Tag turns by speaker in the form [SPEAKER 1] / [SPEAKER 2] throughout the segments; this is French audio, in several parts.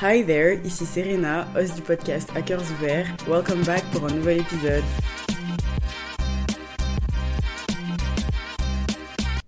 [SPEAKER 1] Hi there, ici Serena, host du podcast Hackers Ouverts. Welcome back pour un nouvel épisode.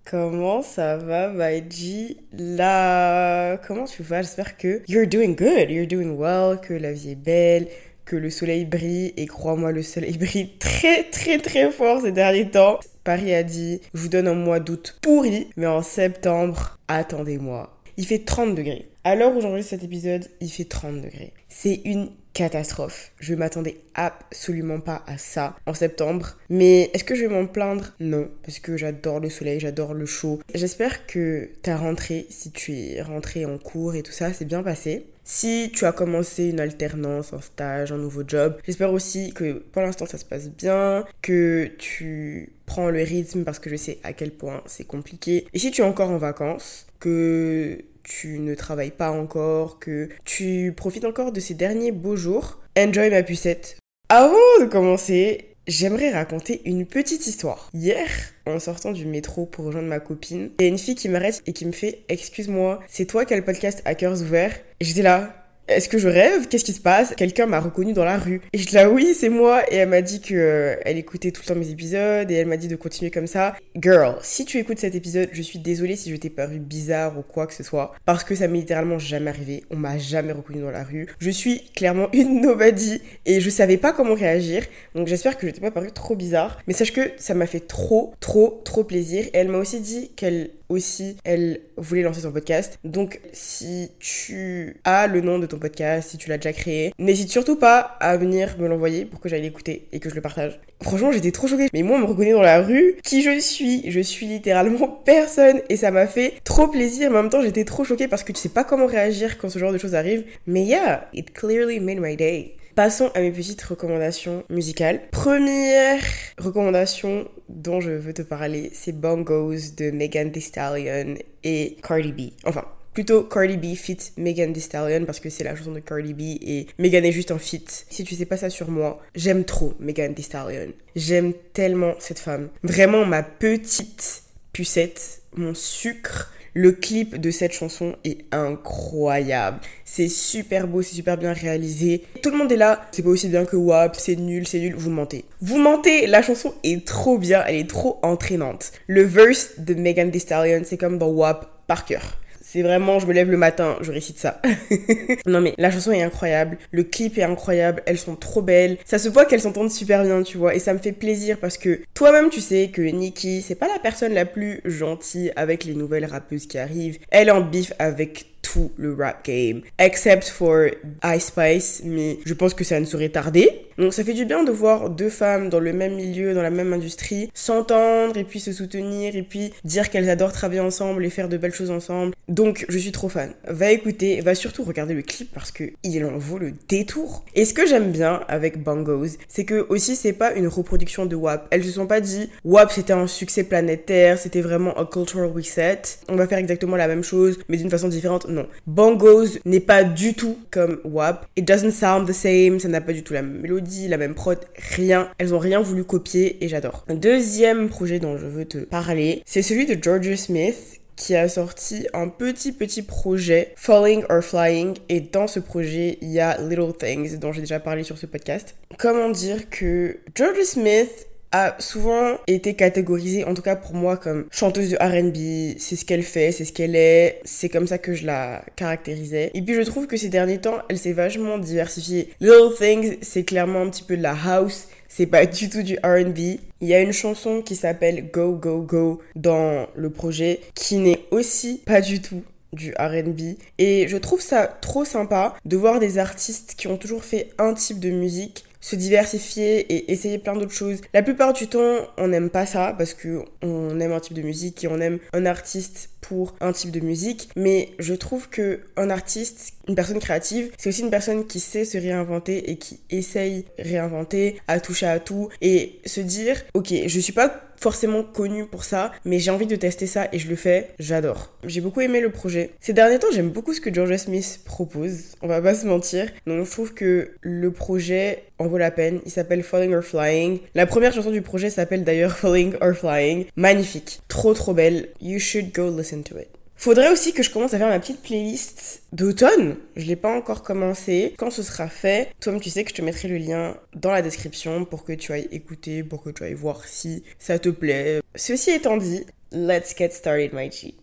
[SPEAKER 1] Comment ça va, Baiji Là, comment tu vas? J'espère que you're doing good, you're doing well, que la vie est belle, que le soleil brille. Et crois-moi, le soleil brille très, très, très fort ces derniers temps. Paris a dit, je vous donne un mois d'août pourri, mais en septembre, attendez-moi. Il fait 30 degrés. À l'heure où j'enregistre cet épisode, il fait 30 degrés. C'est une catastrophe. Je m'attendais absolument pas à ça en septembre. Mais est-ce que je vais m'en plaindre? Non, parce que j'adore le soleil, j'adore le chaud. J'espère que ta rentrée, si tu es rentré en cours et tout ça, c'est bien passé. Si tu as commencé une alternance, un stage, un nouveau job, j'espère aussi que pour l'instant ça se passe bien, que tu prends le rythme parce que je sais à quel point c'est compliqué. Et si tu es encore en vacances, que tu ne travailles pas encore, que tu profites encore de ces derniers beaux jours, enjoy ma pucette. Avant de commencer, J'aimerais raconter une petite histoire. Hier, en sortant du métro pour rejoindre ma copine, il y a une fille qui m'arrête et qui me fait Excuse-moi, c'est toi qui as le podcast Hackers Ouverts Et j'étais là, est-ce que je rêve? Qu'est-ce qui se passe? Quelqu'un m'a reconnu dans la rue. Et je là, oui, c'est moi. Et elle m'a dit que euh, elle écoutait tout le temps mes épisodes et elle m'a dit de continuer comme ça. Girl, si tu écoutes cet épisode, je suis désolée si je t'ai paru bizarre ou quoi que ce soit. Parce que ça m'est littéralement jamais arrivé. On m'a jamais reconnu dans la rue. Je suis clairement une nobody et je savais pas comment réagir. Donc j'espère que je t'ai pas paru trop bizarre. Mais sache que ça m'a fait trop, trop, trop plaisir. Et elle m'a aussi dit qu'elle aussi, elle voulait lancer son podcast. Donc, si tu as le nom de ton podcast, si tu l'as déjà créé, n'hésite surtout pas à venir me l'envoyer pour que j'aille l'écouter et que je le partage. Franchement, j'étais trop choquée. Mais moi, on me reconnaît dans la rue. Qui je suis? Je suis littéralement personne. Et ça m'a fait trop plaisir. Mais en même temps, j'étais trop choquée parce que tu sais pas comment réagir quand ce genre de choses arrive. Mais yeah, it clearly made my day. Passons à mes petites recommandations musicales. Première recommandation dont je veux te parler, c'est Bongos de Megan Thee Stallion et Cardi B. Enfin, plutôt Cardi B fit Megan Thee Stallion parce que c'est la chanson de Cardi B et Megan est juste un fit. Si tu sais pas ça sur moi, j'aime trop Megan Thee Stallion. J'aime tellement cette femme. Vraiment ma petite pucette, mon sucre le clip de cette chanson est incroyable. C'est super beau, c'est super bien réalisé. Tout le monde est là. C'est pas aussi bien que WAP, c'est nul, c'est nul. Vous mentez. Vous mentez, la chanson est trop bien, elle est trop entraînante. Le verse de Megan Thee Stallion, c'est comme dans WAP par cœur. C'est vraiment, je me lève le matin, je récite ça. non mais la chanson est incroyable, le clip est incroyable, elles sont trop belles. Ça se voit qu'elles s'entendent super bien, tu vois, et ça me fait plaisir parce que toi-même tu sais que Nikki, c'est pas la personne la plus gentille avec les nouvelles rappeuses qui arrivent. Elle en bif avec tout le rap game, except for Ice Spice, mais je pense que ça ne saurait tarder. Donc ça fait du bien de voir deux femmes dans le même milieu, dans la même industrie, s'entendre et puis se soutenir et puis dire qu'elles adorent travailler ensemble et faire de belles choses ensemble. Donc je suis trop fan. Va écouter, va surtout regarder le clip parce que il en vaut le détour. Et ce que j'aime bien avec Bongos, c'est que aussi c'est pas une reproduction de WAP. Elles se sont pas dit WAP c'était un succès planétaire, c'était vraiment un cultural reset. On va faire exactement la même chose mais d'une façon différente non. Bongos n'est pas du tout comme WAP. It doesn't sound the same, ça n'a pas du tout la même mélodie, la même prod, rien. Elles ont rien voulu copier et j'adore. Un deuxième projet dont je veux te parler, c'est celui de Georgia Smith qui a sorti un petit petit projet Falling or Flying et dans ce projet il y a Little Things dont j'ai déjà parlé sur ce podcast. Comment dire que Georgia Smith a souvent été catégorisée, en tout cas pour moi, comme chanteuse de RB. C'est ce qu'elle fait, c'est ce qu'elle est. C'est comme ça que je la caractérisais. Et puis je trouve que ces derniers temps, elle s'est vachement diversifiée. Little Things, c'est clairement un petit peu de la house. C'est pas du tout du RB. Il y a une chanson qui s'appelle Go Go Go dans le projet qui n'est aussi pas du tout du RB. Et je trouve ça trop sympa de voir des artistes qui ont toujours fait un type de musique se diversifier et essayer plein d'autres choses. La plupart du temps, on n'aime pas ça parce que on aime un type de musique et on aime un artiste pour un type de musique, mais je trouve que un artiste, une personne créative, c'est aussi une personne qui sait se réinventer et qui essaye réinventer, à toucher à tout et se dire OK, je suis pas forcément connu pour ça, mais j'ai envie de tester ça et je le fais, j'adore. J'ai beaucoup aimé le projet. Ces derniers temps, j'aime beaucoup ce que Georgia Smith propose, on va pas se mentir. Donc je trouve que le projet en vaut la peine. Il s'appelle Falling or Flying. La première chanson du projet s'appelle d'ailleurs Falling or Flying. Magnifique, trop trop belle. You should go listen to it. Faudrait aussi que je commence à faire ma petite playlist d'automne. Je l'ai pas encore commencé. Quand ce sera fait, toi tu sais que je te mettrai le lien dans la description pour que tu ailles écouter, pour que tu ailles voir si ça te plaît. Ceci étant dit, let's get started my G.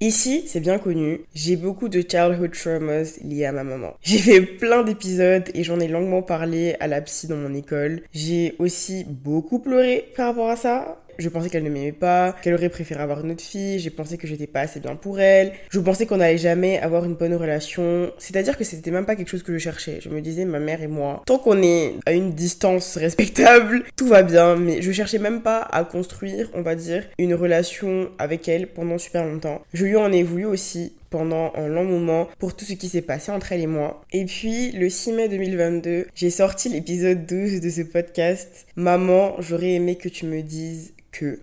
[SPEAKER 1] Ici, c'est bien connu, j'ai beaucoup de childhood traumas liés à ma maman. J'ai fait plein d'épisodes et j'en ai longuement parlé à la psy dans mon école. J'ai aussi beaucoup pleuré par rapport à ça. Je pensais qu'elle ne m'aimait pas, qu'elle aurait préféré avoir une autre fille, j'ai pensé que j'étais pas assez bien pour elle, je pensais qu'on n'allait jamais avoir une bonne relation. C'est-à-dire que c'était même pas quelque chose que je cherchais. Je me disais, ma mère et moi, tant qu'on est à une distance respectable, tout va bien, mais je cherchais même pas à construire, on va dire, une relation avec elle pendant super longtemps. Je lui en ai voulu aussi pendant un long moment pour tout ce qui s'est passé entre elle et moi. Et puis, le 6 mai 2022, j'ai sorti l'épisode 12 de ce podcast. Maman, j'aurais aimé que tu me dises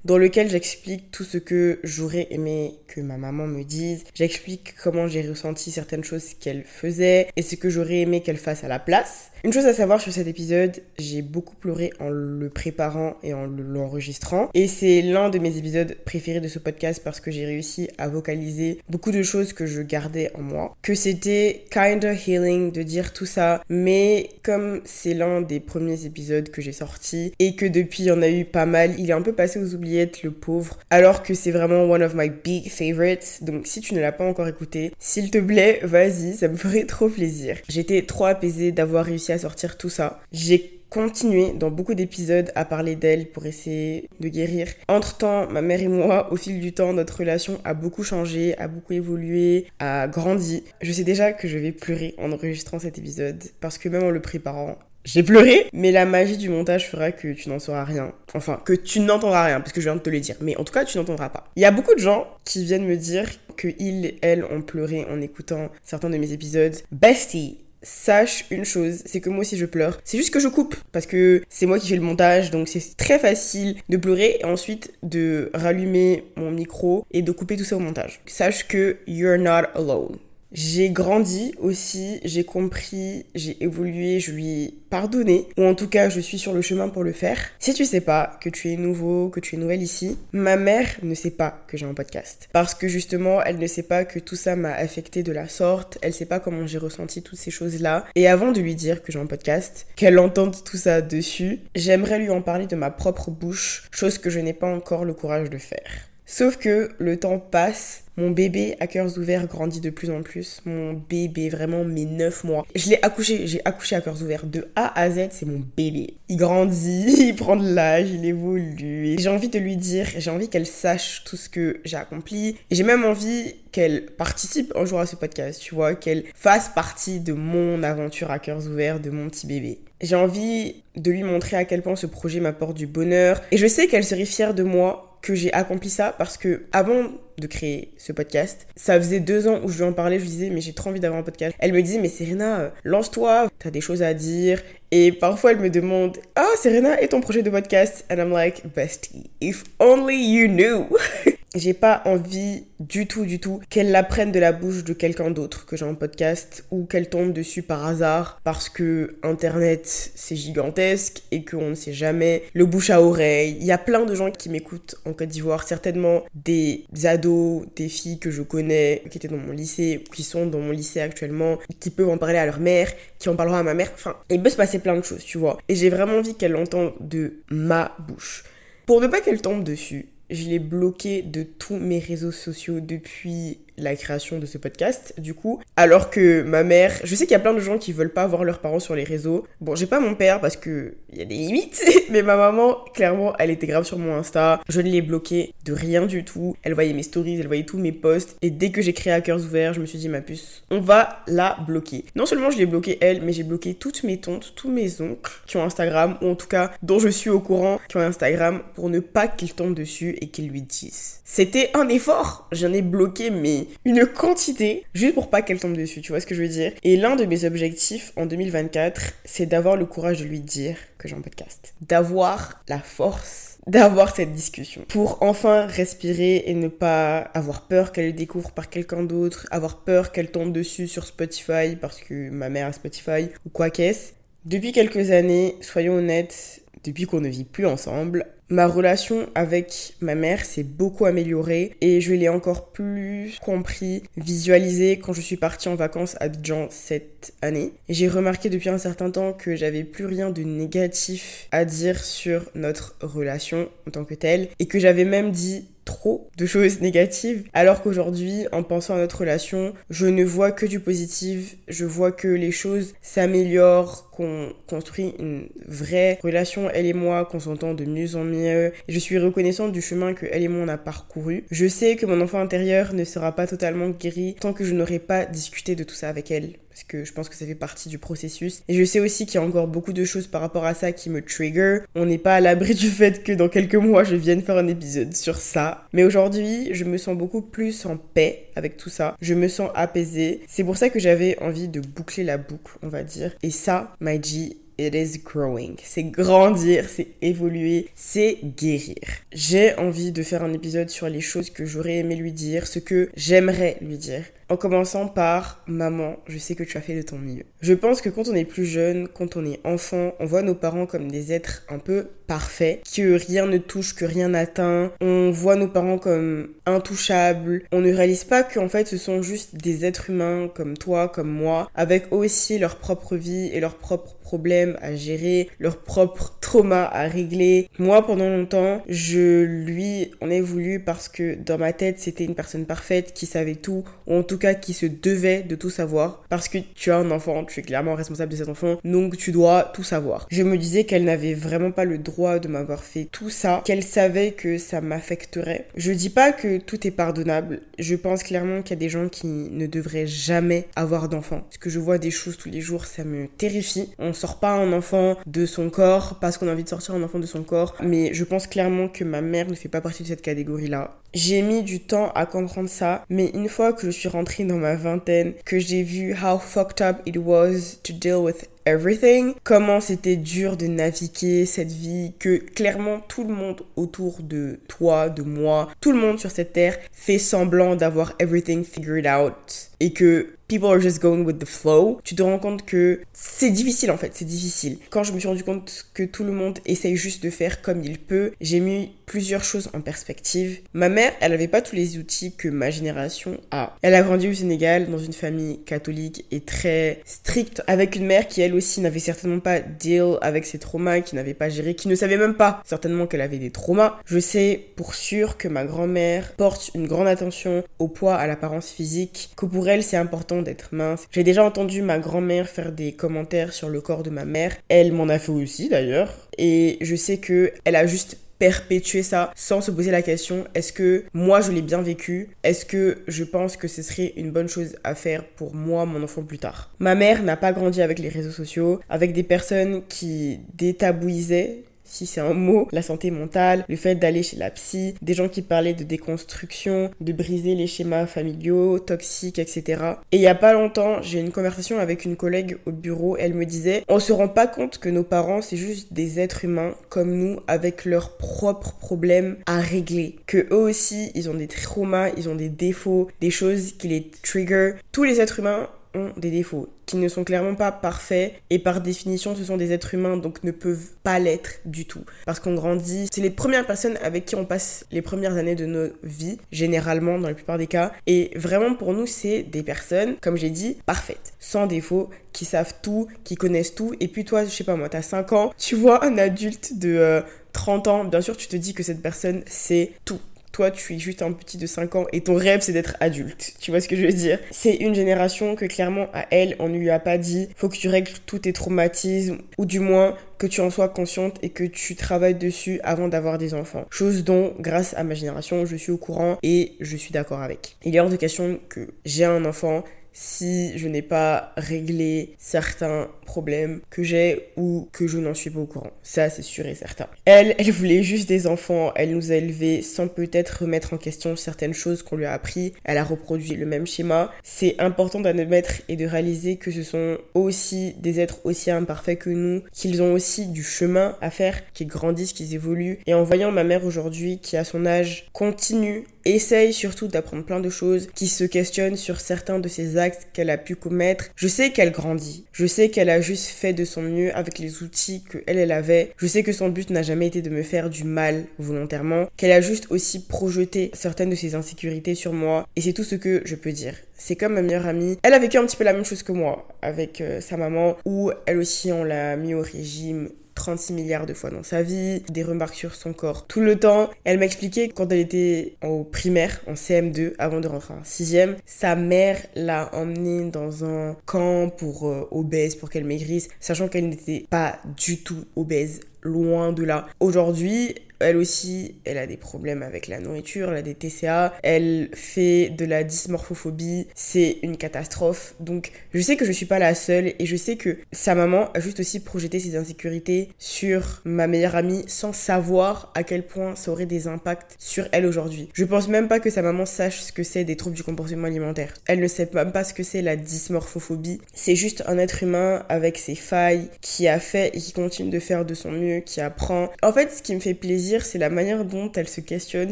[SPEAKER 1] dans lequel j'explique tout ce que j'aurais aimé que ma maman me dise. J'explique comment j'ai ressenti certaines choses qu'elle faisait et ce que j'aurais aimé qu'elle fasse à la place. Une chose à savoir sur cet épisode, j'ai beaucoup pleuré en le préparant et en l'enregistrant. Et c'est l'un de mes épisodes préférés de ce podcast parce que j'ai réussi à vocaliser beaucoup de choses que je gardais en moi. Que c'était kinda healing de dire tout ça, mais comme c'est l'un des premiers épisodes que j'ai sorti et que depuis il y a eu pas mal, il est un peu passé aux oubliettes, le pauvre, alors que c'est vraiment one of my big favorites. Donc si tu ne l'as pas encore écouté, s'il te plaît, vas-y, ça me ferait trop plaisir. J'étais trop apaisée d'avoir réussi à sortir tout ça. J'ai continué dans beaucoup d'épisodes à parler d'elle pour essayer de guérir. Entre-temps, ma mère et moi, au fil du temps, notre relation a beaucoup changé, a beaucoup évolué, a grandi. Je sais déjà que je vais pleurer en enregistrant cet épisode parce que même en le préparant, j'ai pleuré, mais la magie du montage fera que tu n'en sauras rien. Enfin, que tu n'entendras rien, parce que je viens de te le dire. Mais en tout cas, tu n'entendras pas. Il y a beaucoup de gens qui viennent me dire que ils, elles, ont pleuré en écoutant certains de mes épisodes. Bestie, sache une chose, c'est que moi aussi je pleure. C'est juste que je coupe parce que c'est moi qui fais le montage, donc c'est très facile de pleurer et ensuite de rallumer mon micro et de couper tout ça au montage. Sache que you're not alone. J'ai grandi aussi, j'ai compris, j'ai évolué, je lui ai pardonné, ou en tout cas je suis sur le chemin pour le faire. Si tu sais pas que tu es nouveau, que tu es nouvelle ici, ma mère ne sait pas que j'ai un podcast. Parce que justement, elle ne sait pas que tout ça m'a affecté de la sorte, elle sait pas comment j'ai ressenti toutes ces choses-là. Et avant de lui dire que j'ai un podcast, qu'elle entende tout ça dessus, j'aimerais lui en parler de ma propre bouche, chose que je n'ai pas encore le courage de faire. Sauf que le temps passe mon bébé à cœurs ouverts grandit de plus en plus. Mon bébé, vraiment mes 9 mois. Je l'ai accouché, j'ai accouché à cœurs ouverts. De A à Z, c'est mon bébé. Il grandit, il prend de l'âge, il évolue. J'ai envie de lui dire, j'ai envie qu'elle sache tout ce que j'ai accompli. Et j'ai même envie qu'elle participe un jour à ce podcast, tu vois, qu'elle fasse partie de mon aventure à cœurs ouverts, de mon petit bébé. J'ai envie de lui montrer à quel point ce projet m'apporte du bonheur. Et je sais qu'elle serait fière de moi que j'ai accompli ça parce que avant de créer ce podcast, ça faisait deux ans où je lui en parlais, je lui disais mais j'ai trop envie d'avoir un podcast. Elle me disait mais Serena, euh, lance-toi, t'as des choses à dire. Et parfois elle me demande ah Serena et ton projet de podcast? And I'm like bestie, if only you knew. j'ai pas envie du tout, du tout qu'elle l'apprenne de la bouche de quelqu'un d'autre que j'ai en podcast ou qu'elle tombe dessus par hasard parce que internet c'est gigantesque et qu'on ne sait jamais le bouche à oreille. Il y a plein de gens qui m'écoutent en Côte d'Ivoire, certainement des ados, des filles que je connais qui étaient dans mon lycée, qui sont dans mon lycée actuellement, qui peuvent en parler à leur mère, qui en parleront à ma mère. Enfin, il peut se passer plein de choses, tu vois. Et j'ai vraiment envie qu'elle l'entende de ma bouche. Pour ne pas qu'elle tombe dessus, je l'ai bloqué de tous mes réseaux sociaux depuis la création de ce podcast, du coup. Alors que ma mère, je sais qu'il y a plein de gens qui veulent pas voir leurs parents sur les réseaux. Bon, j'ai pas mon père parce que il y a des limites, mais ma maman, clairement, elle était grave sur mon Insta. Je ne l'ai bloqué de rien du tout. Elle voyait mes stories, elle voyait tous mes posts. Et dès que j'ai créé à cœurs ouverts, je me suis dit, ma puce, on va la bloquer. Non seulement je l'ai bloqué elle, mais j'ai bloqué toutes mes tantes, tous mes oncles qui ont Instagram, ou en tout cas dont je suis au courant, qui ont Instagram, pour ne pas qu'ils tombent dessus et qu'ils lui disent. C'était un effort. J'en ai bloqué, mais une quantité juste pour pas qu'elle tombe dessus, tu vois ce que je veux dire Et l'un de mes objectifs en 2024, c'est d'avoir le courage de lui dire que j'ai un podcast. D'avoir la force d'avoir cette discussion pour enfin respirer et ne pas avoir peur qu'elle le découvre par quelqu'un d'autre, avoir peur qu'elle tombe dessus sur Spotify parce que ma mère a Spotify ou quoi qu'est-ce. Depuis quelques années, soyons honnêtes, depuis qu'on ne vit plus ensemble. Ma relation avec ma mère s'est beaucoup améliorée et je l'ai encore plus compris, visualisé quand je suis partie en vacances à Abidjan cette année. J'ai remarqué depuis un certain temps que j'avais plus rien de négatif à dire sur notre relation en tant que telle et que j'avais même dit trop de choses négatives, alors qu'aujourd'hui, en pensant à notre relation, je ne vois que du positif, je vois que les choses s'améliorent, qu'on construit une vraie relation, elle et moi, qu'on s'entend de mieux en mieux. Je suis reconnaissante du chemin que elle et moi on a parcouru. Je sais que mon enfant intérieur ne sera pas totalement guéri tant que je n'aurai pas discuté de tout ça avec elle parce que je pense que ça fait partie du processus. Et je sais aussi qu'il y a encore beaucoup de choses par rapport à ça qui me trigger. On n'est pas à l'abri du fait que dans quelques mois, je vienne faire un épisode sur ça. Mais aujourd'hui, je me sens beaucoup plus en paix avec tout ça. Je me sens apaisée. C'est pour ça que j'avais envie de boucler la boucle, on va dire. Et ça, my G, It is growing. C'est grandir, c'est évoluer, c'est guérir. J'ai envie de faire un épisode sur les choses que j'aurais aimé lui dire, ce que j'aimerais lui dire. En commençant par maman, je sais que tu as fait de ton mieux. Je pense que quand on est plus jeune, quand on est enfant, on voit nos parents comme des êtres un peu parfaits, que rien ne touche, que rien n'atteint. On voit nos parents comme intouchables. On ne réalise pas qu'en fait ce sont juste des êtres humains comme toi, comme moi, avec aussi leur propre vie et leurs propres problèmes à gérer, leurs propres traumas à régler. Moi, pendant longtemps, je lui en ai voulu parce que dans ma tête, c'était une personne parfaite qui savait tout, ou en tout qui se devait de tout savoir, parce que tu as un enfant, tu es clairement responsable de cet enfant, donc tu dois tout savoir. Je me disais qu'elle n'avait vraiment pas le droit de m'avoir fait tout ça, qu'elle savait que ça m'affecterait. Je dis pas que tout est pardonnable, je pense clairement qu'il y a des gens qui ne devraient jamais avoir d'enfant. Parce que je vois des choses tous les jours, ça me terrifie. On sort pas un enfant de son corps parce qu'on a envie de sortir un enfant de son corps, mais je pense clairement que ma mère ne fait pas partie de cette catégorie-là. J'ai mis du temps à comprendre ça, mais une fois que je suis rentrée dans ma vingtaine, que j'ai vu how fucked up it was to deal with everything, comment c'était dur de naviguer cette vie, que clairement tout le monde autour de toi, de moi, tout le monde sur cette terre fait semblant d'avoir everything figured out. Et que people are just going with the flow, tu te rends compte que c'est difficile en fait, c'est difficile. Quand je me suis rendu compte que tout le monde essaye juste de faire comme il peut, j'ai mis plusieurs choses en perspective. Ma mère, elle n'avait pas tous les outils que ma génération a. Elle a grandi au Sénégal dans une famille catholique et très stricte, avec une mère qui elle aussi n'avait certainement pas deal avec ses traumas, qui n'avait pas géré, qui ne savait même pas certainement qu'elle avait des traumas. Je sais pour sûr que ma grand-mère porte une grande attention au poids, à l'apparence physique, que pour elle c'est important d'être mince. J'ai déjà entendu ma grand-mère faire des commentaires sur le corps de ma mère. Elle m'en a fait aussi d'ailleurs. Et je sais que elle a juste perpétuer ça sans se poser la question est-ce que moi je l'ai bien vécu? Est-ce que je pense que ce serait une bonne chose à faire pour moi, mon enfant plus tard? Ma mère n'a pas grandi avec les réseaux sociaux, avec des personnes qui détabouisaient si c'est un mot, la santé mentale, le fait d'aller chez la psy, des gens qui parlaient de déconstruction, de briser les schémas familiaux, toxiques, etc. Et il y a pas longtemps, j'ai une conversation avec une collègue au bureau, elle me disait, on se rend pas compte que nos parents, c'est juste des êtres humains comme nous, avec leurs propres problèmes à régler. Que eux aussi, ils ont des traumas, ils ont des défauts, des choses qui les trigger. Tous les êtres humains ont des défauts qui ne sont clairement pas parfaits et par définition ce sont des êtres humains donc ne peuvent pas l'être du tout. Parce qu'on grandit c'est les premières personnes avec qui on passe les premières années de nos vies généralement dans la plupart des cas. Et vraiment pour nous c'est des personnes comme j'ai dit parfaites. Sans défaut qui savent tout qui connaissent tout. Et puis toi je sais pas moi t'as 5 ans tu vois un adulte de 30 euh, ans bien sûr tu te dis que cette personne c'est tout toi, tu es juste un petit de 5 ans et ton rêve, c'est d'être adulte. Tu vois ce que je veux dire? C'est une génération que clairement, à elle, on ne lui a pas dit faut que tu règles tous tes traumatismes ou du moins que tu en sois consciente et que tu travailles dessus avant d'avoir des enfants. Chose dont, grâce à ma génération, je suis au courant et je suis d'accord avec. Il est hors de question que j'ai un enfant si je n'ai pas réglé certains problèmes que j'ai ou que je n'en suis pas au courant. Ça, c'est sûr et certain. Elle, elle voulait juste des enfants. Elle nous a élevés sans peut-être remettre en question certaines choses qu'on lui a appris. Elle a reproduit le même schéma. C'est important d'admettre et de réaliser que ce sont aussi des êtres aussi imparfaits que nous, qu'ils ont aussi du chemin à faire, qu'ils grandissent, qu'ils évoluent. Et en voyant ma mère aujourd'hui, qui à son âge continue essaye surtout d'apprendre plein de choses, qui se questionne sur certains de ses actes qu'elle a pu commettre. Je sais qu'elle grandit. Je sais qu'elle juste fait de son mieux avec les outils que elle, elle avait. Je sais que son but n'a jamais été de me faire du mal volontairement, qu'elle a juste aussi projeté certaines de ses insécurités sur moi. Et c'est tout ce que je peux dire. C'est comme ma meilleure amie. Elle a vécu un petit peu la même chose que moi avec euh, sa maman, où elle aussi on l'a mis au régime 36 milliards de fois dans sa vie, des remarques sur son corps tout le temps. Elle m'expliquait quand elle était au primaire, en CM2, avant de rentrer en 6ème, sa mère l'a emmenée dans un camp pour euh, obèse, pour qu'elle maigrisse, sachant qu'elle n'était pas du tout obèse loin de là. Aujourd'hui, elle aussi, elle a des problèmes avec la nourriture, elle a des TCA, elle fait de la dysmorphophobie, c'est une catastrophe. Donc je sais que je suis pas la seule et je sais que sa maman a juste aussi projeté ses insécurités sur ma meilleure amie sans savoir à quel point ça aurait des impacts sur elle aujourd'hui. Je pense même pas que sa maman sache ce que c'est des troubles du comportement alimentaire. Elle ne sait même pas ce que c'est la dysmorphophobie. C'est juste un être humain avec ses failles qui a fait et qui continue de faire de son mieux, qui apprend. En fait, ce qui me fait plaisir c'est la manière dont elle se questionne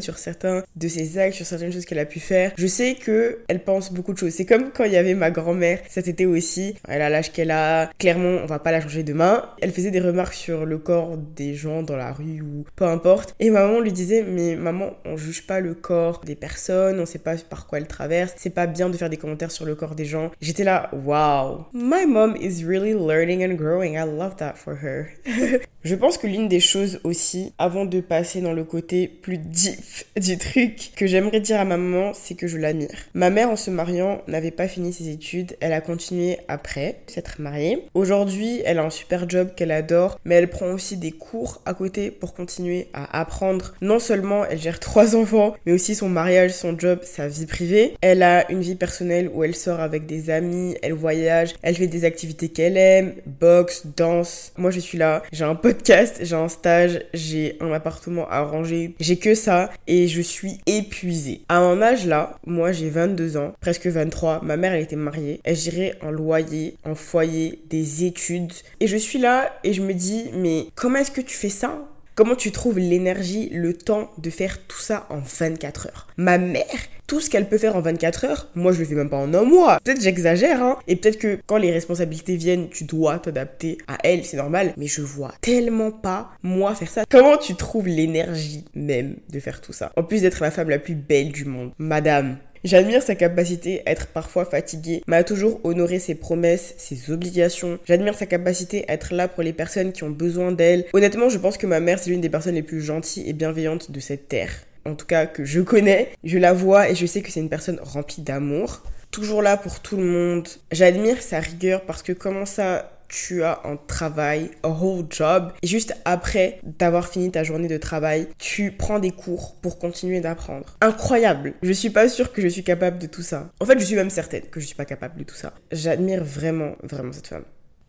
[SPEAKER 1] sur certains de ses actes, sur certaines choses qu'elle a pu faire. Je sais que elle pense beaucoup de choses. C'est comme quand il y avait ma grand-mère cet été aussi. Elle a l'âge qu'elle a. Clairement, on va pas la changer demain. Elle faisait des remarques sur le corps des gens dans la rue ou peu importe. Et maman lui disait, mais maman, on juge pas le corps des personnes, on sait pas par quoi elles traversent. C'est pas bien de faire des commentaires sur le corps des gens. J'étais là, wow. My mom is really learning and growing. I love that for her. Je pense que l'une des choses aussi, avant de passer dans le côté plus deep du truc, que j'aimerais dire à ma maman, c'est que je l'admire. Ma mère, en se mariant, n'avait pas fini ses études. Elle a continué après s'être mariée. Aujourd'hui, elle a un super job qu'elle adore, mais elle prend aussi des cours à côté pour continuer à apprendre. Non seulement elle gère trois enfants, mais aussi son mariage, son job, sa vie privée. Elle a une vie personnelle où elle sort avec des amis, elle voyage, elle fait des activités qu'elle aime, boxe, danse. Moi, je suis là, j'ai un pote j'ai un stage, j'ai un appartement à ranger, j'ai que ça et je suis épuisée. À mon âge là, moi j'ai 22 ans, presque 23, ma mère elle était mariée, elle gérait un loyer, un foyer, des études et je suis là et je me dis mais comment est-ce que tu fais ça? Comment tu trouves l'énergie, le temps de faire tout ça en 24 heures? Ma mère, tout ce qu'elle peut faire en 24 heures, moi je le fais même pas en un mois. Peut-être j'exagère, hein. Et peut-être que quand les responsabilités viennent, tu dois t'adapter à elle, c'est normal. Mais je vois tellement pas moi faire ça. Comment tu trouves l'énergie même de faire tout ça? En plus d'être la femme la plus belle du monde. Madame, J'admire sa capacité à être parfois fatiguée, mais à toujours honorer ses promesses, ses obligations. J'admire sa capacité à être là pour les personnes qui ont besoin d'elle. Honnêtement, je pense que ma mère, c'est l'une des personnes les plus gentilles et bienveillantes de cette terre. En tout cas, que je connais. Je la vois et je sais que c'est une personne remplie d'amour. Toujours là pour tout le monde. J'admire sa rigueur parce que comment ça tu as un travail, un whole job, et juste après d'avoir fini ta journée de travail, tu prends des cours pour continuer d'apprendre. Incroyable. Je suis pas sûre que je suis capable de tout ça. En fait, je suis même certaine que je suis pas capable de tout ça. J'admire vraiment, vraiment cette femme.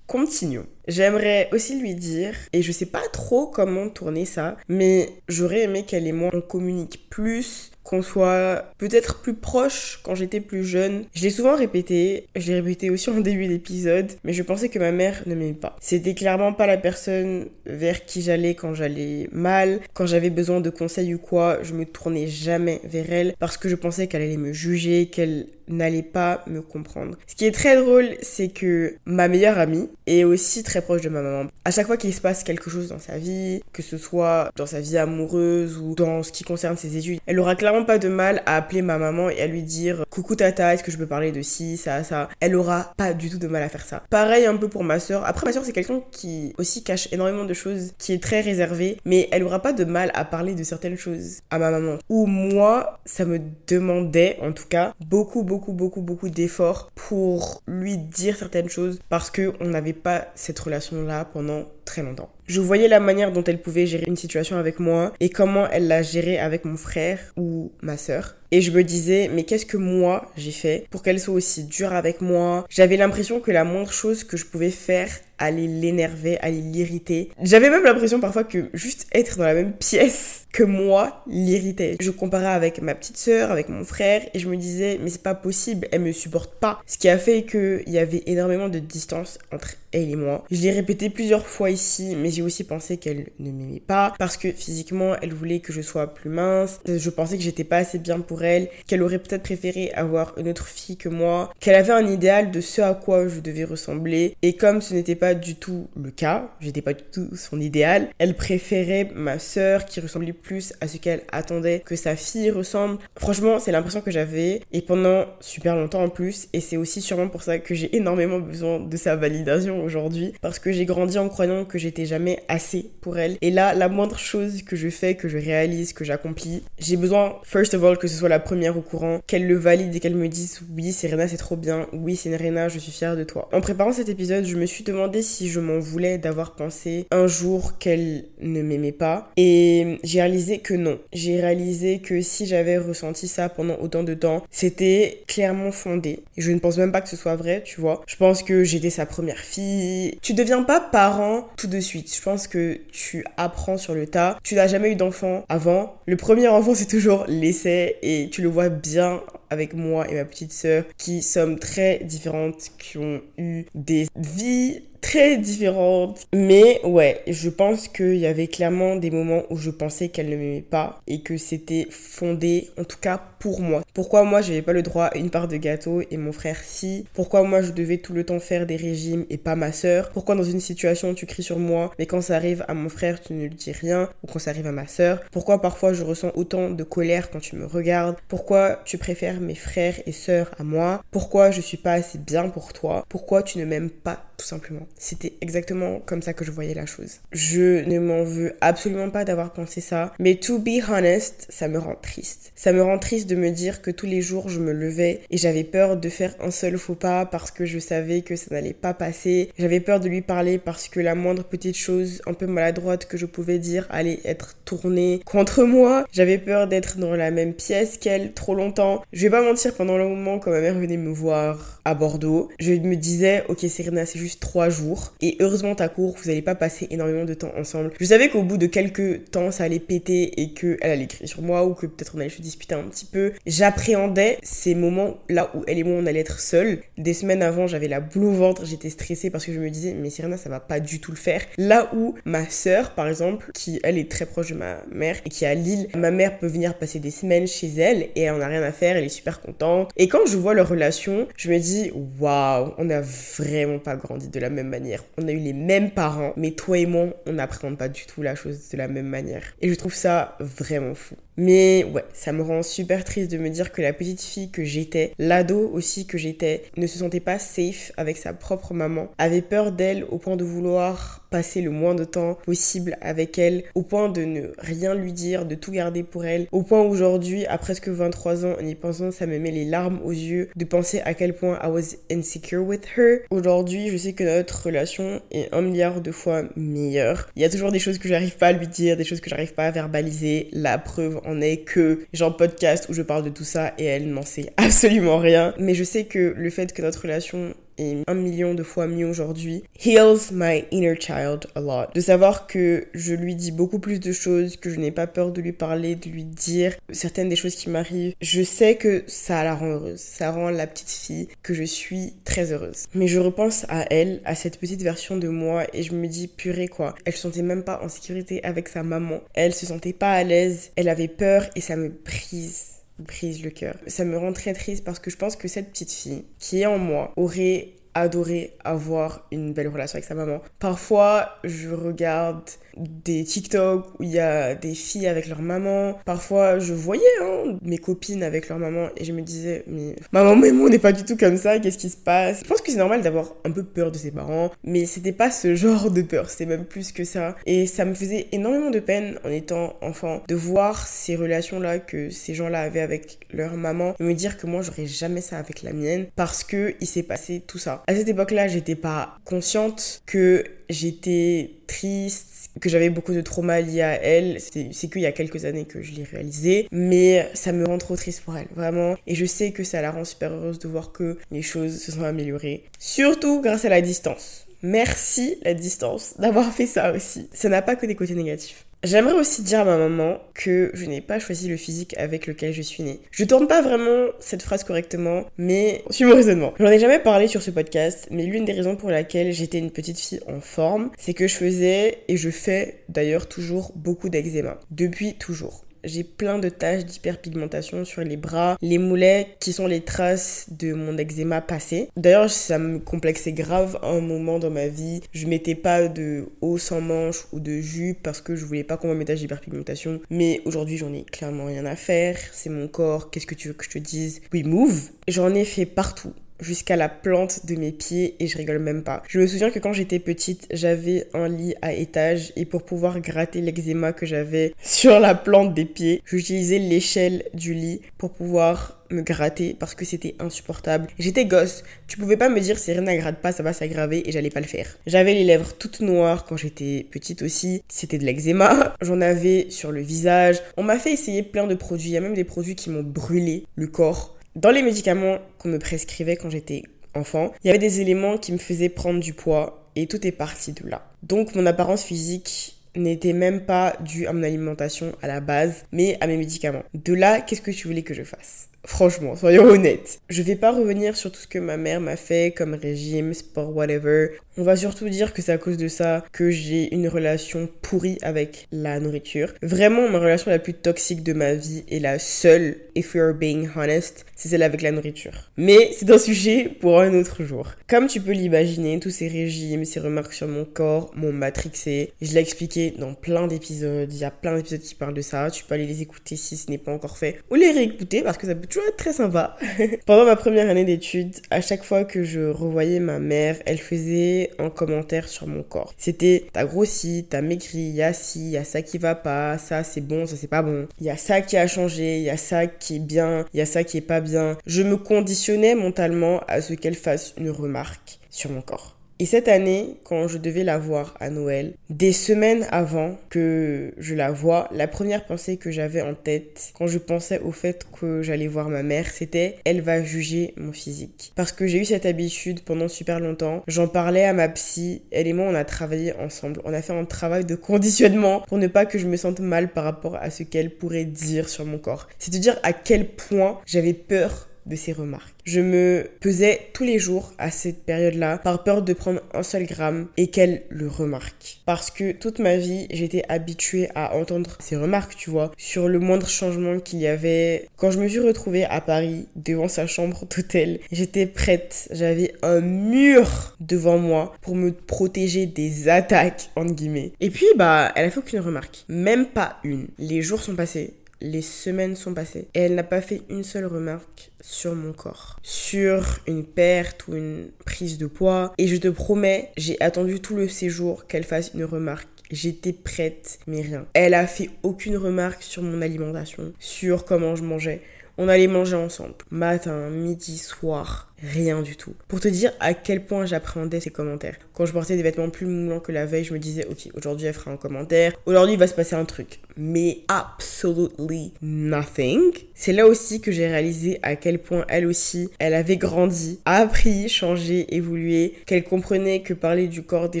[SPEAKER 1] Continuons. J'aimerais aussi lui dire, et je sais pas trop comment tourner ça, mais j'aurais aimé qu'elle et moi on communique plus qu'on soit peut-être plus proche quand j'étais plus jeune. Je l'ai souvent répété, je l'ai répété aussi en début d'épisode, mais je pensais que ma mère ne m'aimait pas. C'était clairement pas la personne vers qui j'allais quand j'allais mal, quand j'avais besoin de conseils ou quoi, je me tournais jamais vers elle parce que je pensais qu'elle allait me juger, qu'elle n'allait pas me comprendre. Ce qui est très drôle, c'est que ma meilleure amie est aussi très proche de ma maman. À chaque fois qu'il se passe quelque chose dans sa vie, que ce soit dans sa vie amoureuse ou dans ce qui concerne ses études, elle aura clairement pas de mal à appeler ma maman et à lui dire coucou tata, est-ce que je peux parler de ci, ça, ça? Elle aura pas du tout de mal à faire ça. Pareil un peu pour ma soeur. Après ma soeur c'est quelqu'un qui aussi cache énormément de choses, qui est très réservé, mais elle aura pas de mal à parler de certaines choses à ma maman. Ou moi, ça me demandait en tout cas beaucoup beaucoup beaucoup, beaucoup, d'efforts pour lui dire certaines choses parce qu'on n'avait pas cette relation-là pendant très longtemps. Je voyais la manière dont elle pouvait gérer une situation avec moi et comment elle l'a gérée avec mon frère ou ma sœur. Et je me disais, mais qu'est-ce que moi j'ai fait pour qu'elle soit aussi dure avec moi? J'avais l'impression que la moindre chose que je pouvais faire allait l'énerver, allait l'irriter. J'avais même l'impression parfois que juste être dans la même pièce que moi l'irritait. Je comparais avec ma petite sœur, avec mon frère, et je me disais, mais c'est pas possible, elle me supporte pas. Ce qui a fait qu'il y avait énormément de distance entre elle et moi. Je l'ai répété plusieurs fois ici, mais j'ai aussi pensé qu'elle ne m'aimait pas parce que physiquement, elle voulait que je sois plus mince. Je pensais que j'étais pas assez bien pour elle, qu'elle aurait peut-être préféré avoir une autre fille que moi, qu'elle avait un idéal de ce à quoi je devais ressembler. Et comme ce n'était pas du tout le cas, j'étais pas du tout son idéal, elle préférait ma sœur qui ressemblait plus à ce qu'elle attendait que sa fille ressemble. Franchement, c'est l'impression que j'avais et pendant super longtemps en plus. Et c'est aussi sûrement pour ça que j'ai énormément besoin de sa validation aujourd'hui parce que j'ai grandi en croyant que j'étais jamais assez pour elle. Et là, la moindre chose que je fais, que je réalise, que j'accomplis, j'ai besoin, first of all, que ce soit la première au courant, qu'elle le valide et qu'elle me dise oui, Serena, c'est trop bien, oui, Serena, je suis fière de toi. En préparant cet épisode, je me suis demandé si je m'en voulais d'avoir pensé un jour qu'elle ne m'aimait pas. Et j'ai réalisé que non. J'ai réalisé que si j'avais ressenti ça pendant autant de temps, c'était clairement fondé. Je ne pense même pas que ce soit vrai, tu vois. Je pense que j'étais sa première fille. Tu deviens pas parent tout de suite. Je pense que tu apprends sur le tas. Tu n'as jamais eu d'enfant avant. Le premier enfant, c'est toujours l'essai et tu le vois bien avec moi et ma petite sœur qui sommes très différentes, qui ont eu des vies très différentes. Mais ouais, je pense qu'il y avait clairement des moments où je pensais qu'elle ne m'aimait pas et que c'était fondé, en tout cas pour moi. Pourquoi moi j'avais pas le droit à une part de gâteau et mon frère si? Pourquoi moi je devais tout le temps faire des régimes et pas ma soeur Pourquoi dans une situation tu cries sur moi mais quand ça arrive à mon frère tu ne lui dis rien? Ou quand ça arrive à ma soeur Pourquoi parfois je ressens autant de colère quand tu me regardes? Pourquoi tu préfères mes frères et sœurs à moi. Pourquoi je suis pas assez bien pour toi? Pourquoi tu ne m'aimes pas simplement C'était exactement comme ça que je voyais la chose. Je ne m'en veux absolument pas d'avoir pensé ça, mais to be honest, ça me rend triste. Ça me rend triste de me dire que tous les jours je me levais et j'avais peur de faire un seul faux pas parce que je savais que ça n'allait pas passer. J'avais peur de lui parler parce que la moindre petite chose un peu maladroite que je pouvais dire allait être tournée contre moi. J'avais peur d'être dans la même pièce qu'elle trop longtemps. Je vais pas mentir, pendant le moment quand ma mère venait me voir à Bordeaux, je me disais, ok Serena, c'est juste trois jours et heureusement ta cour, vous allez pas passer énormément de temps ensemble. Je savais qu'au bout de quelques temps, ça allait péter et qu'elle allait crier sur moi ou que peut-être on allait se disputer un petit peu J'appréhendais ces moments là où elle et moi on allait être seuls. Des semaines avant, j'avais la boule au ventre, j'étais stressée parce que je me disais, mais Serena, ça va pas du tout le faire. Là où ma sœur, par exemple, qui elle est très proche de ma mère et qui est à Lille, ma mère peut venir passer des semaines chez elle et elle en a rien à faire, elle est super contente. Et quand je vois leur relation, je me dis, waouh, on n'a vraiment pas grandi de la même manière. On a eu les mêmes parents, mais toi et moi, on n'apprend pas du tout la chose de la même manière. Et je trouve ça vraiment fou. Mais ouais, ça me rend super triste de me dire que la petite fille que j'étais, l'ado aussi que j'étais, ne se sentait pas safe avec sa propre maman, avait peur d'elle au point de vouloir passer le moins de temps possible avec elle, au point de ne rien lui dire, de tout garder pour elle, au point aujourd'hui, à presque 23 ans, en y pensant, ça me met les larmes aux yeux de penser à quel point I was insecure with her. Aujourd'hui, je sais que notre relation est un milliard de fois meilleure. Il y a toujours des choses que j'arrive pas à lui dire, des choses que j'arrive pas à verbaliser. La preuve en est que un podcast où je parle de tout ça et elle n'en sait absolument rien. Mais je sais que le fait que notre relation et un million de fois mieux aujourd'hui, heals my inner child a lot. De savoir que je lui dis beaucoup plus de choses, que je n'ai pas peur de lui parler, de lui dire certaines des choses qui m'arrivent. Je sais que ça la rend heureuse. Ça rend la petite fille que je suis très heureuse. Mais je repense à elle, à cette petite version de moi et je me dis purée quoi. Elle se sentait même pas en sécurité avec sa maman. Elle se sentait pas à l'aise. Elle avait peur et ça me brise brise le cœur. Ça me rend très triste parce que je pense que cette petite fille qui est en moi aurait adoré avoir une belle relation avec sa maman. Parfois, je regarde des TikTok où il y a des filles avec leur maman. Parfois, je voyais hein, mes copines avec leur maman et je me disais, mais maman mais moi, on n'est pas du tout comme ça, qu'est-ce qui se passe? Je pense que c'est normal d'avoir un peu peur de ses parents, mais c'était pas ce genre de peur, c'était même plus que ça. Et ça me faisait énormément de peine en étant enfant de voir ces relations-là que ces gens-là avaient avec leur maman et me dire que moi, j'aurais jamais ça avec la mienne parce que il s'est passé tout ça. À cette époque-là, j'étais pas consciente que j'étais triste, que j'avais beaucoup de traumas liés à elle. C'est qu'il y a quelques années que je l'ai réalisé, mais ça me rend trop triste pour elle, vraiment. Et je sais que ça la rend super heureuse de voir que les choses se sont améliorées, surtout grâce à la distance. Merci la distance d'avoir fait ça aussi. Ça n'a pas que des côtés négatifs. J'aimerais aussi dire à ma maman que je n'ai pas choisi le physique avec lequel je suis née. Je tourne pas vraiment cette phrase correctement, mais suis mon raisonnement. J'en ai jamais parlé sur ce podcast, mais l'une des raisons pour laquelle j'étais une petite fille en forme, c'est que je faisais, et je fais d'ailleurs toujours, beaucoup d'eczéma. Depuis toujours j'ai plein de taches d'hyperpigmentation sur les bras, les mollets qui sont les traces de mon eczéma passé. D'ailleurs, ça me complexait grave un moment dans ma vie. Je mettais pas de haut sans manche ou de jupe parce que je voulais pas qu'on voit mes taches d'hyperpigmentation. Mais aujourd'hui, j'en ai clairement rien à faire. C'est mon corps. Qu'est-ce que tu veux que je te dise? We move. J'en ai fait partout jusqu'à la plante de mes pieds et je rigole même pas. Je me souviens que quand j'étais petite, j'avais un lit à étage et pour pouvoir gratter l'eczéma que j'avais sur la plante des pieds, j'utilisais l'échelle du lit pour pouvoir me gratter parce que c'était insupportable. J'étais gosse, tu pouvais pas me dire si rien n'aggrave pas, ça va s'aggraver et j'allais pas le faire. J'avais les lèvres toutes noires quand j'étais petite aussi, c'était de l'eczéma. J'en avais sur le visage. On m'a fait essayer plein de produits, il y a même des produits qui m'ont brûlé le corps. Dans les médicaments qu'on me prescrivait quand j'étais enfant, il y avait des éléments qui me faisaient prendre du poids et tout est parti de là. Donc mon apparence physique n'était même pas due à mon alimentation à la base, mais à mes médicaments. De là, qu'est-ce que tu voulais que je fasse? Franchement, soyons honnêtes. Je vais pas revenir sur tout ce que ma mère m'a fait comme régime, sport, whatever. On va surtout dire que c'est à cause de ça que j'ai une relation pourrie avec la nourriture. Vraiment, ma relation la plus toxique de ma vie est la seule, if we are being honest, c'est celle avec la nourriture. Mais c'est un sujet pour un autre jour. Comme tu peux l'imaginer, tous ces régimes, ces remarques sur mon corps m'ont matrixé. Je l'ai expliqué dans plein d'épisodes. Il y a plein d'épisodes qui parlent de ça. Tu peux aller les écouter si ce n'est pas encore fait. Ou les réécouter parce que ça peut être très sympa. Pendant ma première année d'études, à chaque fois que je revoyais ma mère, elle faisait un commentaire sur mon corps. C'était t'as grossi, t'as maigri, y a ci, y a ça qui va pas, ça c'est bon, ça c'est pas bon. Y a ça qui a changé, y a ça qui est bien, y a ça qui est pas bien. Je me conditionnais mentalement à ce qu'elle fasse une remarque sur mon corps. Et cette année, quand je devais la voir à Noël, des semaines avant que je la vois, la première pensée que j'avais en tête quand je pensais au fait que j'allais voir ma mère, c'était elle va juger mon physique. Parce que j'ai eu cette habitude pendant super longtemps. J'en parlais à ma psy, elle et moi on a travaillé ensemble. On a fait un travail de conditionnement pour ne pas que je me sente mal par rapport à ce qu'elle pourrait dire sur mon corps. C'est de dire à quel point j'avais peur de ses remarques. Je me pesais tous les jours à cette période-là par peur de prendre un seul gramme et qu'elle le remarque. Parce que toute ma vie, j'étais habituée à entendre ces remarques, tu vois, sur le moindre changement qu'il y avait. Quand je me suis retrouvée à Paris, devant sa chambre d'hôtel, j'étais prête. J'avais un mur devant moi pour me protéger des attaques, entre guillemets. Et puis, bah, elle a fait aucune remarque. Même pas une. Les jours sont passés les semaines sont passées et elle n'a pas fait une seule remarque sur mon corps, sur une perte ou une prise de poids. Et je te promets, j'ai attendu tout le séjour qu'elle fasse une remarque. J'étais prête, mais rien. Elle a fait aucune remarque sur mon alimentation, sur comment je mangeais. On allait manger ensemble, matin, midi, soir rien du tout. Pour te dire à quel point j'appréhendais ces commentaires. Quand je portais des vêtements plus moulants que la veille, je me disais, ok, aujourd'hui elle fera un commentaire, aujourd'hui il va se passer un truc. Mais absolutely nothing. C'est là aussi que j'ai réalisé à quel point elle aussi, elle avait grandi, appris, changé, évolué, qu'elle comprenait que parler du corps des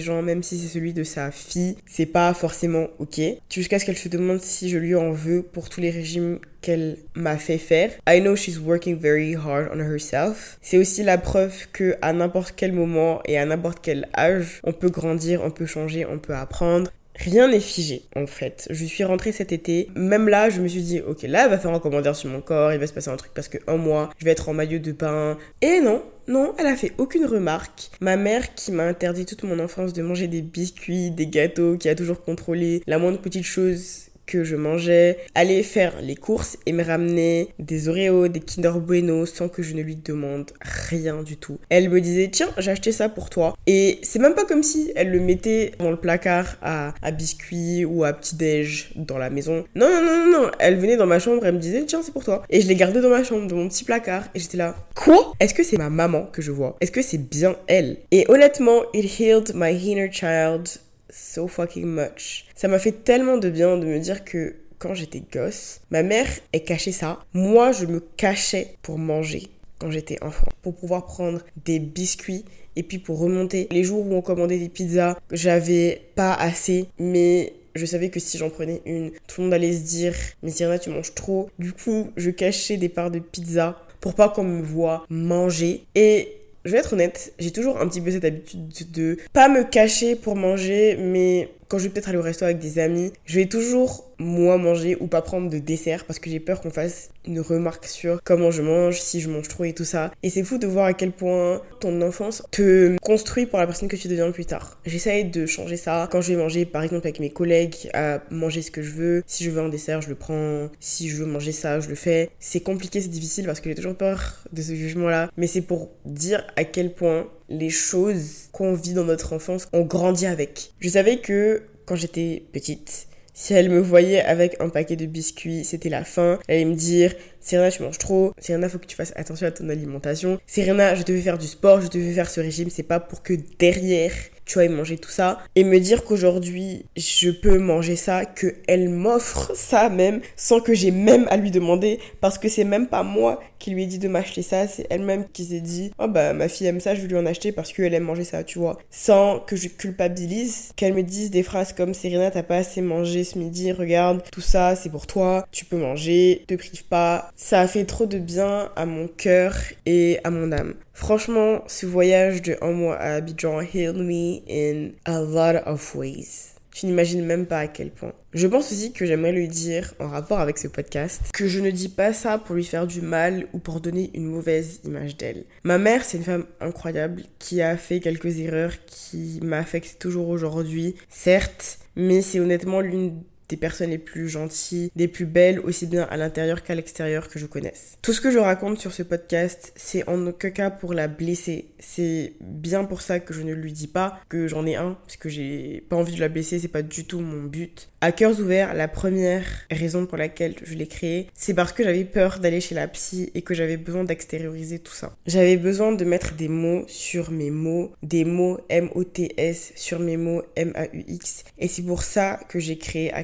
[SPEAKER 1] gens, même si c'est celui de sa fille, c'est pas forcément ok. Jusqu'à ce qu'elle se demande si je lui en veux pour tous les régimes qu'elle m'a fait faire. I know she's working very hard on herself. C'est aussi la preuve que à n'importe quel moment et à n'importe quel âge, on peut grandir, on peut changer, on peut apprendre. Rien n'est figé en fait. Je suis rentrée cet été. Même là, je me suis dit, ok, là, elle va faire un commentaire sur mon corps, il va se passer un truc parce que un mois, je vais être en maillot de bain. Et non, non, elle a fait aucune remarque. Ma mère qui m'a interdit toute mon enfance de manger des biscuits, des gâteaux, qui a toujours contrôlé la moindre petite chose que je mangeais, aller faire les courses et me ramener des Oreos, des Kinder Bueno sans que je ne lui demande rien du tout. Elle me disait tiens j'ai acheté ça pour toi et c'est même pas comme si elle le mettait dans le placard à, biscuits ou à petit déj dans la maison. Non non non non non, elle venait dans ma chambre, elle me disait tiens c'est pour toi et je l'ai gardé dans ma chambre dans mon petit placard. Et j'étais là quoi? Est-ce que c'est ma maman que je vois? Est-ce que c'est bien elle? Et honnêtement it healed my inner child so fucking much. Ça m'a fait tellement de bien de me dire que quand j'étais gosse, ma mère est cachée ça. Moi, je me cachais pour manger quand j'étais enfant, pour pouvoir prendre des biscuits et puis pour remonter. Les jours où on commandait des pizzas, j'avais pas assez, mais je savais que si j'en prenais une, tout le monde allait se dire Mais tu manges trop. Du coup, je cachais des parts de pizza pour pas qu'on me voit manger. Et je vais être honnête, j'ai toujours un petit peu cette habitude de pas me cacher pour manger, mais quand je vais peut-être aller au resto avec des amis, je vais toujours moi manger ou pas prendre de dessert parce que j'ai peur qu'on fasse une remarque sur comment je mange, si je mange trop et tout ça. Et c'est fou de voir à quel point ton enfance te construit pour la personne que tu deviens plus tard. J'essaye de changer ça quand je vais manger par exemple avec mes collègues à manger ce que je veux. Si je veux un dessert, je le prends. Si je veux manger ça, je le fais. C'est compliqué, c'est difficile parce que j'ai toujours peur de ce jugement-là. Mais c'est pour dire à quel point les choses qu'on vit dans notre enfance, on grandit avec. Je savais que quand j'étais petite, si elle me voyait avec un paquet de biscuits, c'était la fin. Elle allait me dire Serena, tu manges trop. Serena, faut que tu fasses attention à ton alimentation. Serena, je devais faire du sport, je devais faire ce régime. C'est pas pour que derrière, tu vas manger tout ça. Et me dire qu'aujourd'hui, je peux manger ça, qu'elle m'offre ça même, sans que j'ai même à lui demander. Parce que c'est même pas moi qui lui ai dit de m'acheter ça, c'est elle-même qui s'est dit Oh bah ma fille aime ça, je vais lui en acheter parce qu'elle aime manger ça, tu vois. Sans que je culpabilise, qu'elle me dise des phrases comme Serena, t'as pas assez mangé ce midi, regarde, tout ça, c'est pour toi, tu peux manger, te prive pas, ça a fait trop de bien à mon cœur et à mon âme. Franchement, ce voyage de un mois à Abidjan healed me in a lot of ways. Tu n'imagines même pas à quel point. Je pense aussi que j'aimerais lui dire, en rapport avec ce podcast, que je ne dis pas ça pour lui faire du mal ou pour donner une mauvaise image d'elle. Ma mère, c'est une femme incroyable qui a fait quelques erreurs qui m'affectent toujours aujourd'hui, certes, mais c'est honnêtement l'une des personnes les plus gentilles, des plus belles, aussi bien à l'intérieur qu'à l'extérieur que je connaisse. Tout ce que je raconte sur ce podcast, c'est en aucun cas pour la blesser. C'est bien pour ça que je ne lui dis pas que j'en ai un, parce que j'ai pas envie de la blesser, c'est pas du tout mon but. À cœurs ouverts, la première raison pour laquelle je l'ai créé, c'est parce que j'avais peur d'aller chez la psy et que j'avais besoin d'extérioriser tout ça. J'avais besoin de mettre des mots sur mes mots, des mots M-O-T-S sur mes mots M-A-U-X. Et c'est pour ça que j'ai créé à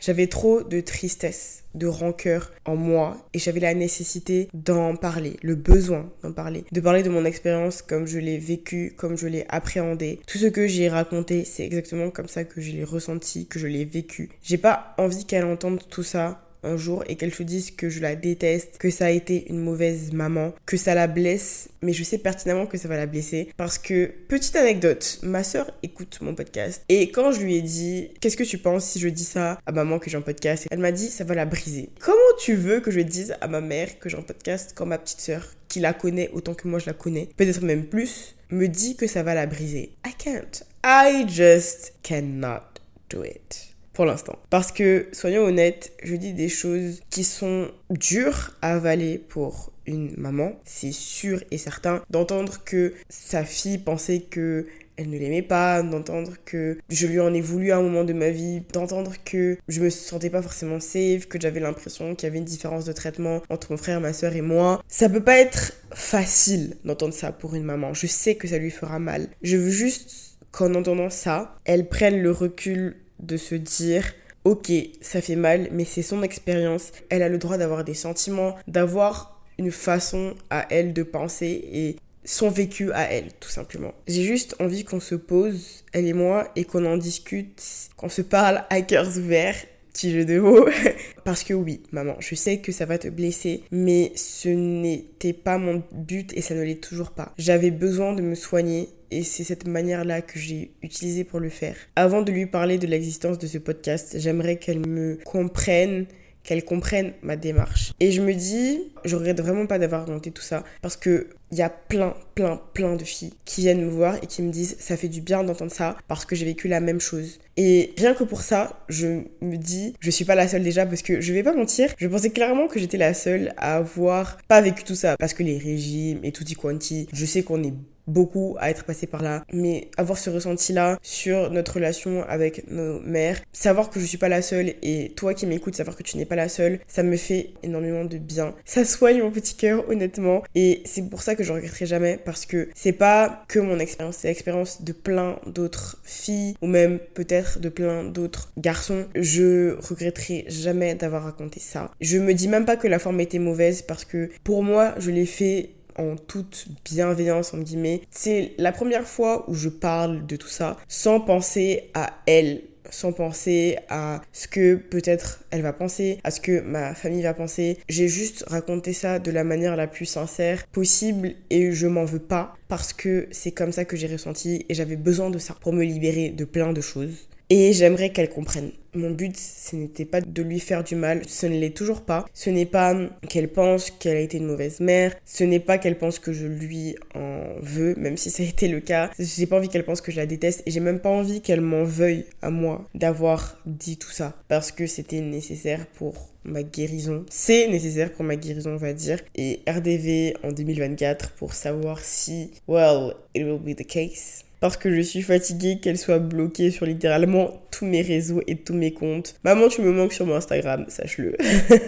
[SPEAKER 1] J'avais trop de tristesse, de rancœur en moi et j'avais la nécessité d'en parler, le besoin d'en parler, de parler de mon expérience comme je l'ai vécu, comme je l'ai appréhendé. Tout ce que j'ai raconté, c'est exactement comme ça que je l'ai ressenti, que je l'ai vécu. J'ai pas envie qu'elle entende tout ça un jour et qu'elle se dise que je la déteste, que ça a été une mauvaise maman, que ça la blesse, mais je sais pertinemment que ça va la blesser parce que petite anecdote, ma soeur écoute mon podcast et quand je lui ai dit qu'est-ce que tu penses si je dis ça à maman que j'ai un podcast, elle m'a dit ça va la briser. Comment tu veux que je dise à ma mère que j'ai un podcast quand ma petite soeur qui la connaît autant que moi je la connais, peut-être même plus, me dit que ça va la briser? I can't. I just cannot do it pour l'instant. Parce que, soyons honnêtes, je dis des choses qui sont dures à avaler pour une maman. C'est sûr et certain d'entendre que sa fille pensait que elle ne l'aimait pas, d'entendre que je lui en ai voulu à un moment de ma vie, d'entendre que je me sentais pas forcément safe, que j'avais l'impression qu'il y avait une différence de traitement entre mon frère, ma soeur et moi. Ça peut pas être facile d'entendre ça pour une maman. Je sais que ça lui fera mal. Je veux juste qu'en entendant ça, elle prenne le recul de se dire ok, ça fait mal, mais c'est son expérience. Elle a le droit d'avoir des sentiments, d'avoir une façon à elle de penser et son vécu à elle, tout simplement. J'ai juste envie qu'on se pose, elle et moi, et qu'on en discute, qu'on se parle à cœurs ouverts petit jeu de mots. Parce que oui, maman, je sais que ça va te blesser, mais ce n'était pas mon but et ça ne l'est toujours pas. J'avais besoin de me soigner et c'est cette manière-là que j'ai utilisée pour le faire. Avant de lui parler de l'existence de ce podcast, j'aimerais qu'elle me comprenne qu'elle comprenne ma démarche. Et je me dis, je regrette vraiment pas d'avoir raconté tout ça parce que il y a plein, plein, plein de filles qui viennent me voir et qui me disent ça fait du bien d'entendre ça parce que j'ai vécu la même chose. Et rien que pour ça, je me dis je suis pas la seule déjà parce que je vais pas mentir, je pensais clairement que j'étais la seule à avoir pas vécu tout ça parce que les régimes et tout y quanti, je sais qu'on est beaucoup à être passé par là. Mais avoir ce ressenti-là sur notre relation avec nos mères, savoir que je suis pas la seule et toi qui m'écoutes, savoir que tu n'es pas la seule, ça me fait énormément de bien. Ça soigne mon petit cœur, honnêtement. Et c'est pour ça que je regretterai jamais parce que c'est pas que mon expérience, c'est l'expérience de plein d'autres filles ou même peut-être de plein d'autres garçons. Je regretterai jamais d'avoir raconté ça. Je me dis même pas que la forme était mauvaise parce que pour moi, je l'ai fait en toute bienveillance, en guillemets. C'est la première fois où je parle de tout ça sans penser à elle sans penser à ce que peut-être elle va penser, à ce que ma famille va penser. J'ai juste raconté ça de la manière la plus sincère possible et je m'en veux pas parce que c'est comme ça que j'ai ressenti et j'avais besoin de ça pour me libérer de plein de choses. Et j'aimerais qu'elle comprenne. Mon but, ce n'était pas de lui faire du mal, ce ne l'est toujours pas. Ce n'est pas qu'elle pense qu'elle a été une mauvaise mère, ce n'est pas qu'elle pense que je lui en veux, même si ça a été le cas. J'ai pas envie qu'elle pense que je la déteste et j'ai même pas envie qu'elle m'en veuille à moi d'avoir dit tout ça parce que c'était nécessaire pour ma guérison. C'est nécessaire pour ma guérison, on va dire. Et RDV en 2024 pour savoir si, well, it will be the case parce que je suis fatiguée qu'elle soit bloquée sur littéralement tous mes réseaux et tous mes comptes. Maman, tu me manques sur mon Instagram, sache-le.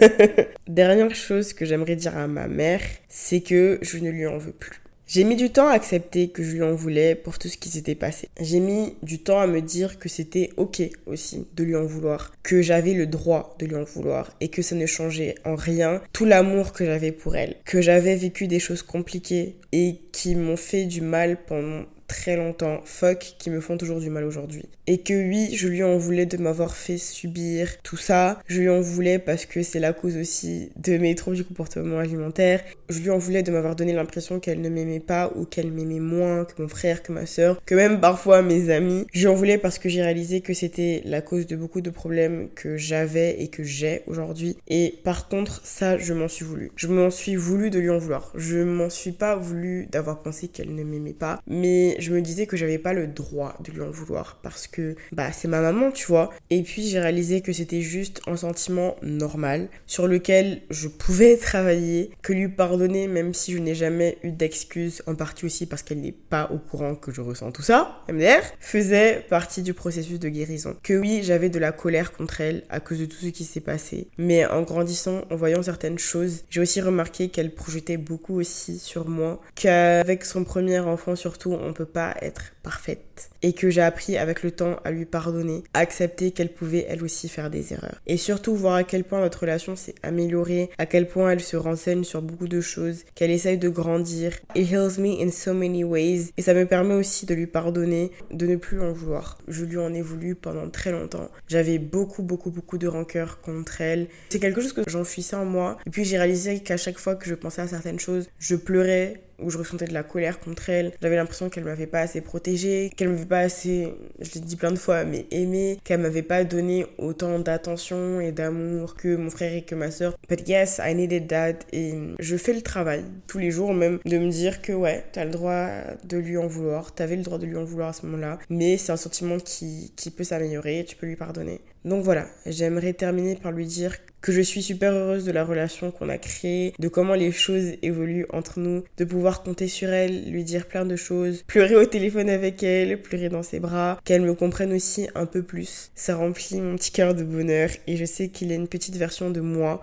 [SPEAKER 1] Dernière chose que j'aimerais dire à ma mère, c'est que je ne lui en veux plus. J'ai mis du temps à accepter que je lui en voulais pour tout ce qui s'était passé. J'ai mis du temps à me dire que c'était ok aussi de lui en vouloir, que j'avais le droit de lui en vouloir et que ça ne changeait en rien tout l'amour que j'avais pour elle, que j'avais vécu des choses compliquées et qui m'ont fait du mal pendant très longtemps, fuck, qui me font toujours du mal aujourd'hui. Et que oui, je lui en voulais de m'avoir fait subir tout ça. Je lui en voulais parce que c'est la cause aussi de mes troubles du comportement alimentaire. Je lui en voulais de m'avoir donné l'impression qu'elle ne m'aimait pas ou qu'elle m'aimait moins que mon frère, que ma soeur, que même parfois mes amis. Je lui en voulais parce que j'ai réalisé que c'était la cause de beaucoup de problèmes que j'avais et que j'ai aujourd'hui. Et par contre, ça, je m'en suis voulu. Je m'en suis voulu de lui en vouloir. Je m'en suis pas voulu d'avoir pensé qu'elle ne m'aimait pas. Mais je me disais que j'avais pas le droit de lui en vouloir parce que bah c'est ma maman, tu vois. Et puis j'ai réalisé que c'était juste un sentiment normal sur lequel je pouvais travailler, que lui pardonner même si je n'ai jamais eu d'excuses, en partie aussi parce qu'elle n'est pas au courant que je ressens tout ça, MDR, faisait partie du processus de guérison. Que oui, j'avais de la colère contre elle à cause de tout ce qui s'est passé, mais en grandissant, en voyant certaines choses, j'ai aussi remarqué qu'elle projetait beaucoup aussi sur moi, qu'avec son premier enfant surtout, on peut pas être parfaite et que j'ai appris avec le temps à lui pardonner, à accepter qu'elle pouvait elle aussi faire des erreurs. Et surtout voir à quel point notre relation s'est améliorée, à quel point elle se renseigne sur beaucoup de choses, qu'elle essaye de grandir. It heals me in so many ways et ça me permet aussi de lui pardonner, de ne plus en vouloir. Je lui en ai voulu pendant très longtemps. J'avais beaucoup beaucoup beaucoup de rancœur contre elle. C'est quelque chose que j'enfuissais en moi et puis j'ai réalisé qu'à chaque fois que je pensais à certaines choses, je pleurais où je ressentais de la colère contre elle. J'avais l'impression qu'elle m'avait pas assez protégée, qu'elle m'avait pas assez, je l'ai dit plein de fois, mais aimée, qu'elle m'avait pas donné autant d'attention et d'amour que mon frère et que ma soeur. But yes, I needed that. Et je fais le travail tous les jours même de me dire que ouais, t'as le droit de lui en vouloir, t'avais le droit de lui en vouloir à ce moment-là, mais c'est un sentiment qui, qui peut s'améliorer, tu peux lui pardonner. Donc voilà, j'aimerais terminer par lui dire que je suis super heureuse de la relation qu'on a créée, de comment les choses évoluent entre nous, de pouvoir compter sur elle, lui dire plein de choses, pleurer au téléphone avec elle, pleurer dans ses bras, qu'elle me comprenne aussi un peu plus. Ça remplit mon petit cœur de bonheur et je sais qu'il y a une petite version de moi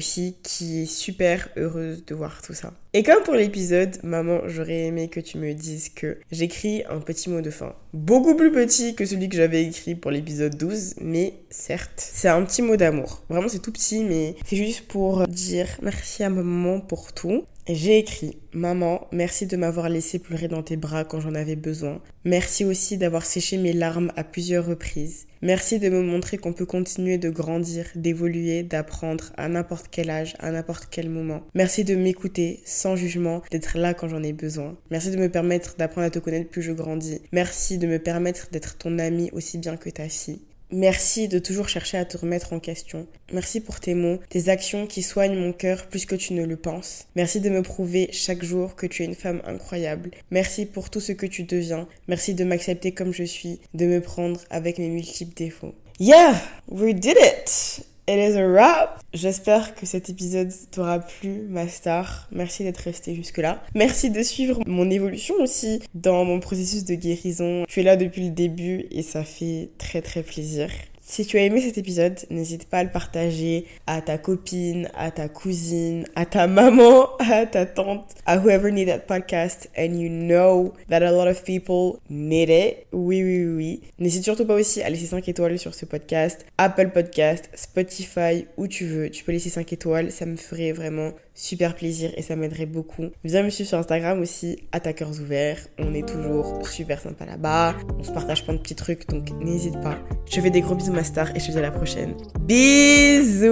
[SPEAKER 1] qui est super heureuse de voir tout ça. Et comme pour l'épisode, maman, j'aurais aimé que tu me dises que j'écris un petit mot de fin. Beaucoup plus petit que celui que j'avais écrit pour l'épisode 12, mais certes, c'est un petit mot d'amour. Vraiment, c'est tout petit, mais c'est juste pour dire merci à maman pour tout. J'ai écrit Maman, merci de m'avoir laissé pleurer dans tes bras quand j'en avais besoin. Merci aussi d'avoir séché mes larmes à plusieurs reprises. Merci de me montrer qu'on peut continuer de grandir, d'évoluer, d'apprendre à n'importe quel âge, à n'importe quel moment. Merci de m'écouter sans jugement, d'être là quand j'en ai besoin. Merci de me permettre d'apprendre à te connaître plus je grandis. Merci de me permettre d'être ton ami aussi bien que ta fille. Merci de toujours chercher à te remettre en question. Merci pour tes mots, tes actions qui soignent mon cœur plus que tu ne le penses. Merci de me prouver chaque jour que tu es une femme incroyable. Merci pour tout ce que tu deviens. Merci de m'accepter comme je suis, de me prendre avec mes multiples défauts. Yeah, we did it! It is a wrap. J'espère que cet épisode t'aura plu, ma star. Merci d'être resté jusque-là. Merci de suivre mon évolution aussi dans mon processus de guérison. Tu es là depuis le début et ça fait très très plaisir. Si tu as aimé cet épisode, n'hésite pas à le partager à ta copine, à ta cousine, à ta maman, à ta tante, à whoever need that podcast and you know that a lot of people need it. Oui, oui, oui. N'hésite surtout pas aussi à laisser 5 étoiles sur ce podcast, Apple Podcast, Spotify, où tu veux. Tu peux laisser 5 étoiles, ça me ferait vraiment super plaisir et ça m'aiderait beaucoup. Viens me suivre sur Instagram aussi, attaqueurs ouverts. On est toujours super sympa là-bas. On se partage plein de petits trucs, donc n'hésite pas. Je fais des gros bisous ma star et je te dis à la prochaine. Bisous